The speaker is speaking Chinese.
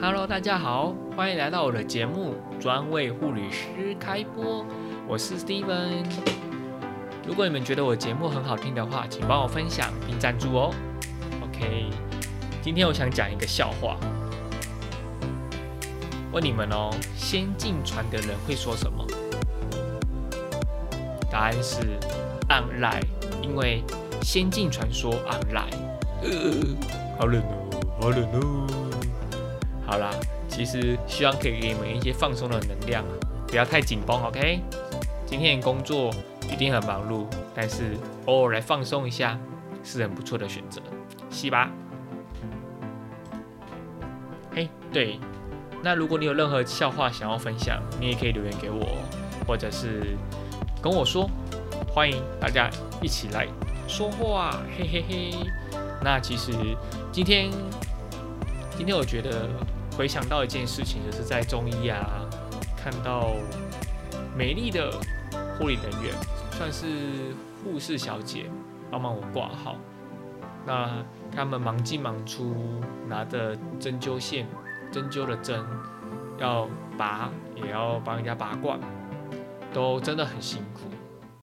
Hello，大家好，欢迎来到我的节目《专为护理师开播》，我是 Steven。如果你们觉得我节目很好听的话，请帮我分享并赞助哦。OK，今天我想讲一个笑话，问你们哦，先进船的人会说什么？答案是 “online”，因为先进传说 “online”。呃，好冷哦，好冷哦。好啦，其实希望可以给你们一些放松的能量，不要太紧绷，OK？今天的工作一定很忙碌，但是偶尔来放松一下是很不错的选择，是吧？嘿，对，那如果你有任何笑话想要分享，你也可以留言给我，或者是跟我说，欢迎大家一起来说话，嘿嘿嘿。那其实今天，今天我觉得。回想到一件事情，就是在中医啊，看到美丽的护理人员，算是护士小姐，帮忙我挂号。那他们忙进忙出，拿着针灸线、针灸的针要拔，也要帮人家拔罐，都真的很辛苦。